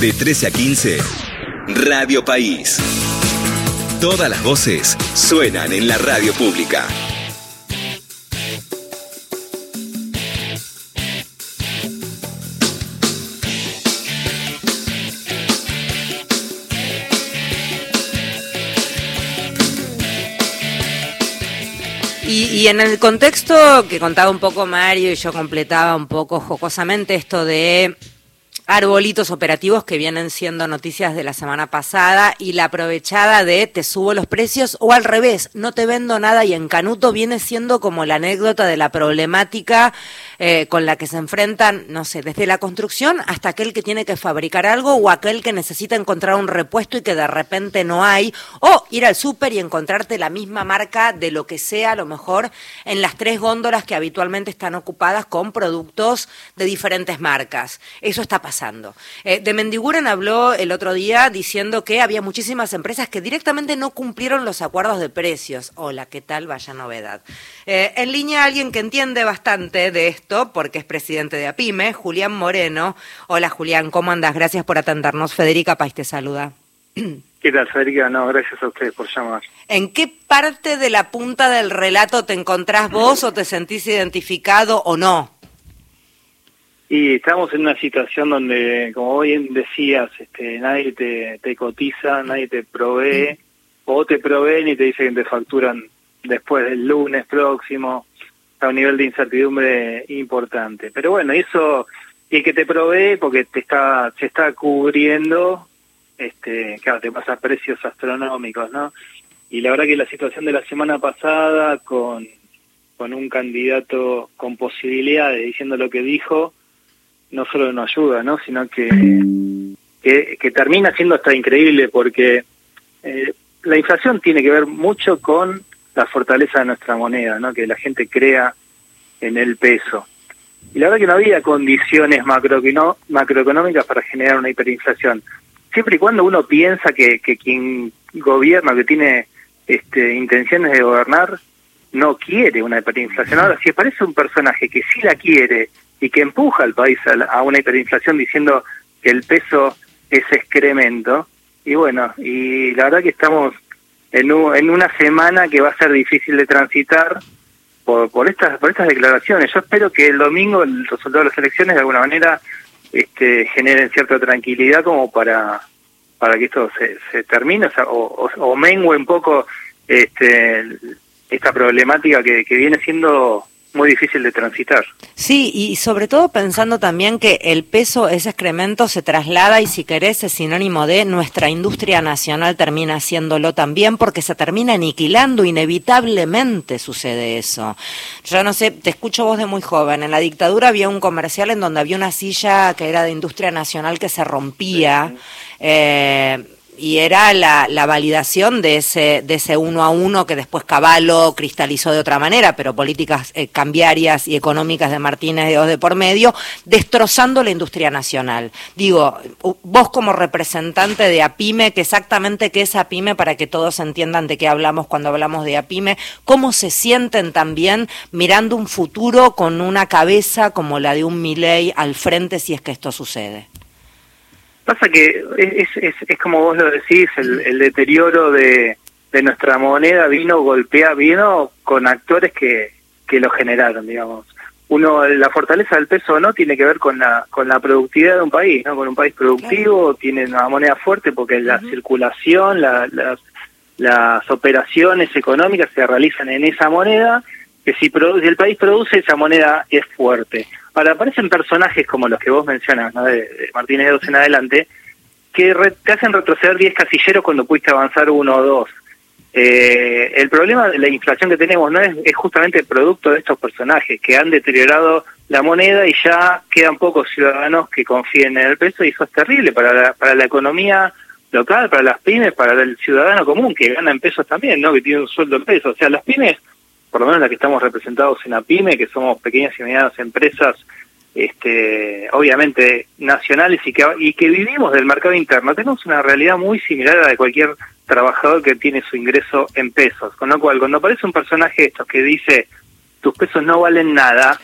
De 13 a 15, Radio País. Todas las voces suenan en la radio pública. Y, en el contexto que contaba un poco Mario y yo completaba un poco jocosamente esto de arbolitos operativos que vienen siendo noticias de la semana pasada y la aprovechada de te subo los precios o al revés, no te vendo nada y en Canuto viene siendo como la anécdota de la problemática eh, con la que se enfrentan, no sé, desde la construcción hasta aquel que tiene que fabricar algo o aquel que necesita encontrar un repuesto y que de repente no hay, o ir al súper y encontrarte la misma marca de lo que sea, a lo mejor en las tres góndolas que habitualmente están ocupadas con productos de diferentes marcas. Eso está pasando eh, de Mendiguren habló el otro día diciendo que había muchísimas empresas que directamente no cumplieron los acuerdos de precios. Hola, ¿qué tal? Vaya novedad. Eh, en línea alguien que entiende bastante de esto, porque es presidente de APIME, Julián Moreno. Hola Julián, ¿cómo andas? Gracias por atendernos. Federica País te saluda. ¿Qué tal, Federica? No, gracias a ustedes por llamar. ¿En qué parte de la punta del relato te encontrás vos o te sentís identificado o no? Y estamos en una situación donde, como bien decías, este, nadie te, te cotiza, nadie te provee, o te proveen y te dicen que te facturan después del lunes próximo, a un nivel de incertidumbre importante. Pero bueno, eso, y el que te provee, porque te está, se está cubriendo, este, claro, te pasa precios astronómicos, ¿no? Y la verdad que la situación de la semana pasada, con, con un candidato con posibilidades, diciendo lo que dijo, no solo no ayuda, ¿no? sino que, que, termina siendo hasta increíble porque eh, la inflación tiene que ver mucho con la fortaleza de nuestra moneda, ¿no? que la gente crea en el peso. Y la verdad que no había condiciones macroeconómicas para generar una hiperinflación. Siempre y cuando uno piensa que, que quien gobierna, que tiene este, intenciones de gobernar, no quiere una hiperinflación. Ahora, si aparece un personaje que sí la quiere y que empuja al país a, una hiperinflación diciendo que el peso es excremento. Y bueno, y la verdad que estamos en, en una semana que va a ser difícil de transitar por, por, estas, por estas declaraciones. Yo espero que el domingo el resultado de las elecciones de alguna manera este, generen cierta tranquilidad como para, para que esto se, se termine o, o, mengue un poco este, esta problemática que, que viene siendo muy difícil de transitar. Sí, y sobre todo pensando también que el peso, ese excremento se traslada y si querés es sinónimo de nuestra industria nacional termina haciéndolo también porque se termina aniquilando, inevitablemente sucede eso. Yo no sé, te escucho vos de muy joven, en la dictadura había un comercial en donde había una silla que era de industria nacional que se rompía. Eh, y era la, la, validación de ese, de ese uno a uno que después Caballo cristalizó de otra manera, pero políticas eh, cambiarias y económicas de Martínez de de por medio, destrozando la industria nacional. Digo, vos como representante de APIME, que exactamente qué es APIME para que todos entiendan de qué hablamos cuando hablamos de APIME, cómo se sienten también mirando un futuro con una cabeza como la de un Milei al frente si es que esto sucede. Pasa que es, es, es como vos lo decís, el, el deterioro de, de nuestra moneda vino golpea, vino con actores que, que lo generaron, digamos. Uno, la fortaleza del peso no tiene que ver con la, con la productividad de un país, ¿no? Con un país productivo tiene una moneda fuerte porque la circulación, la, las, las operaciones económicas se realizan en esa moneda, que si, si el país produce, esa moneda es fuerte. Ahora, aparecen personajes como los que vos mencionas, ¿no? de, Martínez de en adelante, que te hacen retroceder 10 casilleros cuando pudiste avanzar uno o dos. Eh, el problema de la inflación que tenemos no es, es justamente producto de estos personajes que han deteriorado la moneda y ya quedan pocos ciudadanos que confíen en el peso y eso es terrible para la, para la economía local, para las pymes, para el ciudadano común que gana en pesos también, ¿no? Que tiene un sueldo en pesos. O sea, las pymes por lo menos la que estamos representados en APIME, que somos pequeñas y medianas empresas, este, obviamente nacionales y que, y que vivimos del mercado interno, tenemos una realidad muy similar a la de cualquier trabajador que tiene su ingreso en pesos. Con lo cual, cuando aparece un personaje estos que dice tus pesos no valen nada,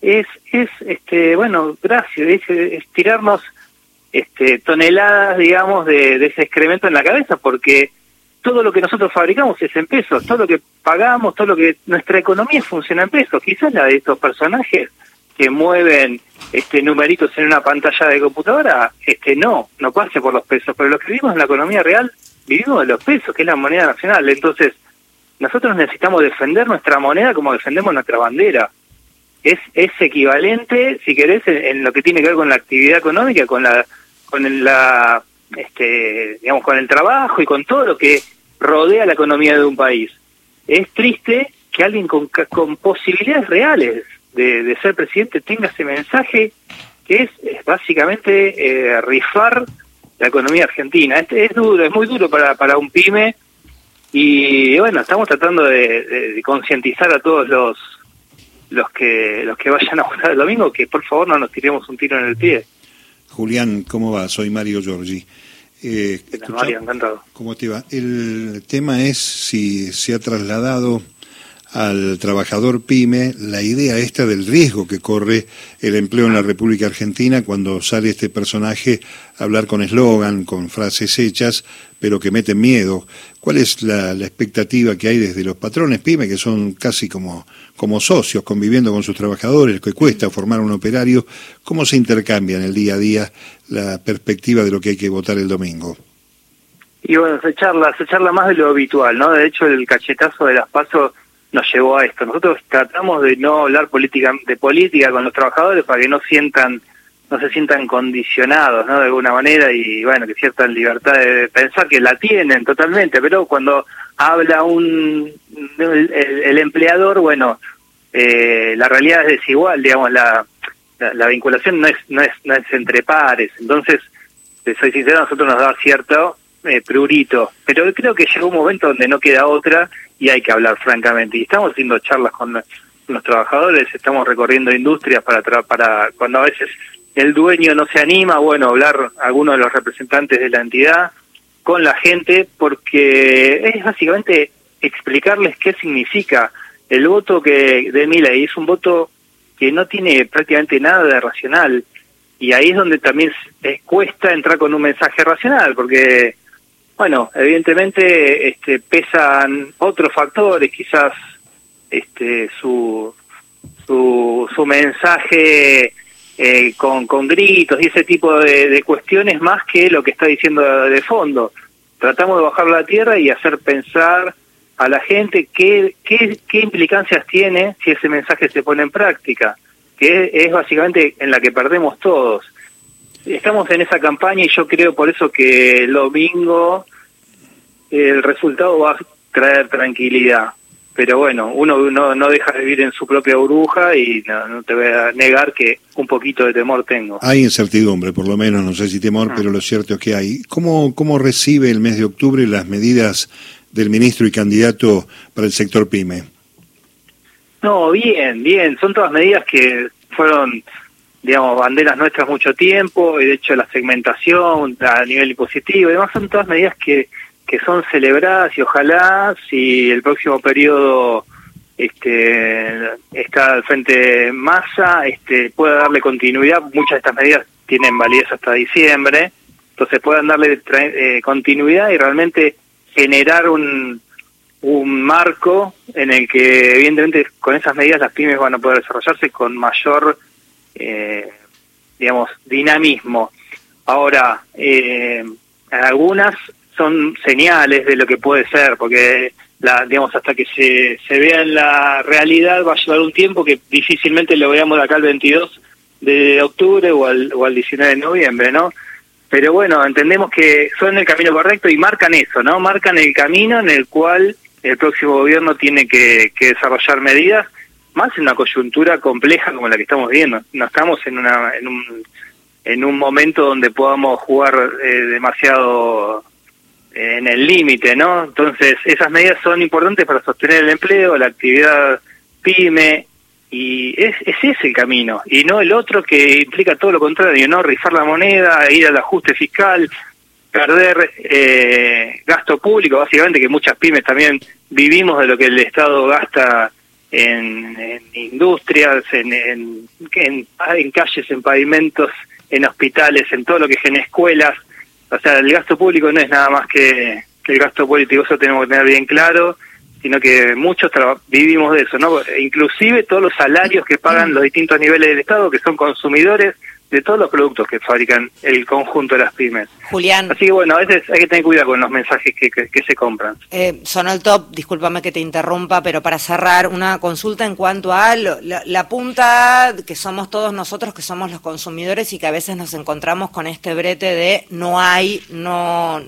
es, es este, bueno, gracias, es, tirarnos este, toneladas, digamos, de, de ese excremento en la cabeza, porque todo lo que nosotros fabricamos es en pesos, todo lo que pagamos, todo lo que nuestra economía funciona en pesos. Quizás la de estos personajes que mueven este numeritos en una pantalla de computadora, este no, no pase por los pesos, pero los que vivimos en la economía real vivimos de los pesos, que es la moneda nacional. Entonces, nosotros necesitamos defender nuestra moneda como defendemos nuestra bandera. Es, es equivalente, si querés, en, lo que tiene que ver con la actividad económica, con la, con la, este, digamos, con el trabajo y con todo lo que rodea la economía de un país. Es triste que alguien con, posibilidades reales de, ser presidente tenga ese mensaje que es, básicamente eh, rifar la economía argentina. Este es duro, es muy duro para, un pyme y bueno, estamos tratando de, concientizar a todos los los que los que vayan a votar el domingo que por favor no nos tiremos un tiro en el pie. Julián, ¿cómo va? Soy Mario Giorgi. Eh, Mario, encantado. ¿Cómo te va? El tema es si se ha trasladado al trabajador pyme la idea esta del riesgo que corre el empleo en la República Argentina cuando sale este personaje a hablar con eslogan, con frases hechas, pero que meten miedo. ¿Cuál es la, expectativa que hay desde los patrones pyme, que son casi como, como socios, conviviendo con sus trabajadores, que cuesta formar un operario? ¿Cómo se intercambia en el día a día la perspectiva de lo que hay que votar el domingo? Y bueno, se charla, se charla más de lo habitual, ¿no? De hecho, el cachetazo de las pasos nos llevó a esto. Nosotros tratamos de no hablar política de política con los trabajadores para que no sientan no se sientan condicionados, ¿no? De alguna manera y bueno, que cierta libertad de pensar que la tienen totalmente, pero cuando habla un el, empleador, bueno, eh, la realidad es desigual, digamos, la, la, vinculación no es no es no es entre pares, entonces, soy sincero, a nosotros nos da cierto eh, prurito, pero creo que llegó un momento donde no queda otra y hay que hablar francamente. Y estamos haciendo charlas con los trabajadores, estamos recorriendo industrias para, para cuando a veces el dueño no se anima, bueno, hablar alguno de los representantes de la entidad con la gente, porque es básicamente explicarles qué significa el voto que de Milei es un voto que no tiene prácticamente nada de racional y ahí es donde también cuesta entrar con un mensaje racional porque bueno, evidentemente este, pesan otros factores, quizás este, su, su, su mensaje eh, con, con gritos y ese tipo de, cuestiones más que lo que está diciendo de fondo. Tratamos de bajar la tierra y hacer pensar a la gente qué, qué, qué implicancias tiene si ese mensaje se pone en práctica, que es básicamente en la que perdemos todos. Estamos en esa campaña y yo creo por eso que el domingo el resultado va a traer tranquilidad. Pero bueno, uno no, no deja de vivir en su propia burbuja y no, te voy a negar que un poquito de temor tengo. Hay incertidumbre, por lo menos, no sé si temor, ah. pero lo cierto es que hay. ¿Cómo, ¿Cómo recibe el mes de octubre las medidas del ministro y candidato para el sector PYME? No, bien, bien. Son todas medidas que fueron digamos, banderas nuestras mucho tiempo, y de hecho la segmentación a nivel impositivo, y demás son todas medidas que, que son celebradas y ojalá si el próximo periodo este, está al frente masa, este, pueda darle continuidad, muchas de estas medidas tienen validez hasta diciembre, entonces puedan darle eh, continuidad y realmente generar un, un marco en el que evidentemente con esas medidas las pymes van a poder desarrollarse con mayor eh, digamos, dinamismo. Ahora, eh, algunas son señales de lo que puede ser, porque la, digamos, hasta que se, se vea en la realidad va a llevar un tiempo que difícilmente lo veamos acá al 22 de octubre o al, o al 19 de noviembre, ¿no? Pero bueno, entendemos que son el camino correcto y marcan eso, ¿no? Marcan el camino en el cual el próximo gobierno tiene que, que desarrollar medidas más en una coyuntura compleja como la que estamos viendo. No estamos en, una, en, un, en un momento donde podamos jugar eh, demasiado en el límite, ¿no? Entonces, esas medidas son importantes para sostener el empleo, la actividad pyme, y es, es ese el camino, y no el otro que implica todo lo contrario, ¿no? Rifar la moneda, ir al ajuste fiscal, perder eh, gasto público, básicamente que muchas pymes también vivimos de lo que el Estado gasta en, industrias, en, en, en, calles, en pavimentos en hospitales, en todo lo que es en escuelas. O sea, el gasto público no es nada más que, que el gasto político, eso tenemos que tener bien claro, sino que muchos vivimos de eso, ¿no? Inclusive todos los salarios que pagan los distintos niveles del Estado, que son consumidores, de todos los productos que fabrican el conjunto de las pymes. Julián. Así que bueno, a veces hay que tener cuidado con los mensajes que, que, se compran. Eh, sonó el top, discúlpame que te interrumpa, pero para cerrar, una consulta en cuanto a la, punta que somos todos nosotros, que somos los consumidores y que a veces nos encontramos con este brete de no hay, no,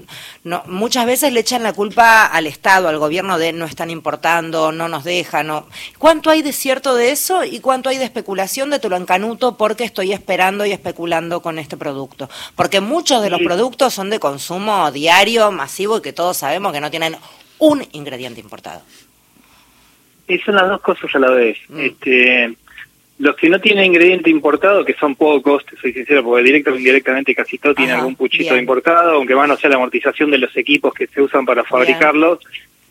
no muchas veces le echan la culpa al Estado, al gobierno de no están importando, no nos dejan. No. ¿Cuánto hay de cierto de eso y cuánto hay de especulación de te lo encanuto porque estoy esperando especulando con este producto. Porque muchos de los productos son de consumo diario, masivo y que todos sabemos que no tienen un ingrediente importado. Son las dos cosas a la vez. Mm. Este, los que no tienen ingrediente importado, que son pocos, te soy sincero, porque directo o indirectamente casi todo tiene algún puchito importado, aunque van a ser la amortización de los equipos que se usan para fabricarlos,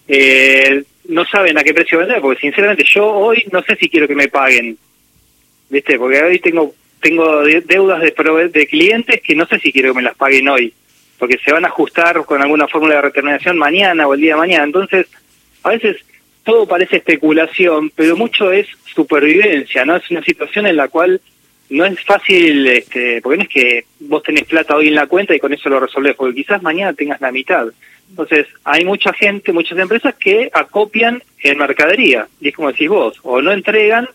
eh, no saben a qué precio vender, porque sinceramente yo hoy no sé si quiero que me paguen, ¿viste? Porque hoy tengo tengo deudas de, de clientes que no sé si quiero que me las paguen hoy, porque se van a ajustar con alguna fórmula de reterminación mañana o el día de mañana. Entonces, a veces todo parece especulación, pero mucho es supervivencia, ¿no? Es una situación en la cual no es fácil, este, porque no es que vos tenés plata hoy en la cuenta y con eso lo resolvés, porque quizás mañana tengas la mitad. Entonces, hay mucha gente, muchas empresas que acopian en mercadería, y es como decís vos, o no entregan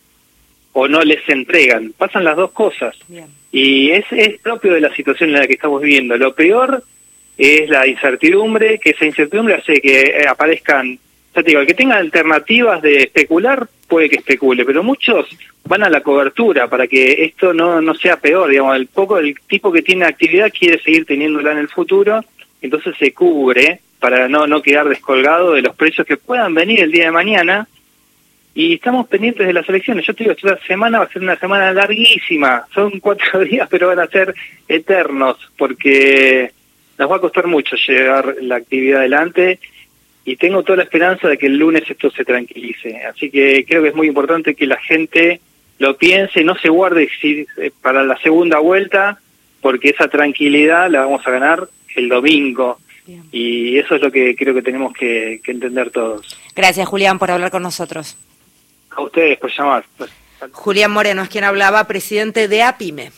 o no les entregan. Pasan las dos cosas. Y es, es propio de la situación en la que estamos viviendo. Lo peor es la incertidumbre, que esa incertidumbre hace que eh, aparezcan, ya te digo, el que tenga alternativas de especular puede que especule, pero muchos van a la cobertura para que esto no, no sea peor, digamos, el poco el tipo que tiene actividad quiere seguir teniéndola en el futuro, entonces se cubre para no, no quedar descolgado de los precios que puedan venir el día de mañana y estamos pendientes de las elecciones. Yo te digo, esta semana va a ser una semana larguísima, son cuatro días, pero van a ser eternos, porque nos va a costar mucho llevar la actividad adelante y tengo toda la esperanza de que el lunes esto se tranquilice. Así que creo que es muy importante que la gente lo piense, no se guarde eh, para la segunda vuelta, porque esa tranquilidad la vamos a ganar el domingo. Y eso es lo que creo que tenemos que entender todos. Gracias, Julián, por hablar con nosotros. A. Julián Moreno es quien hablaba, presidente de APIME.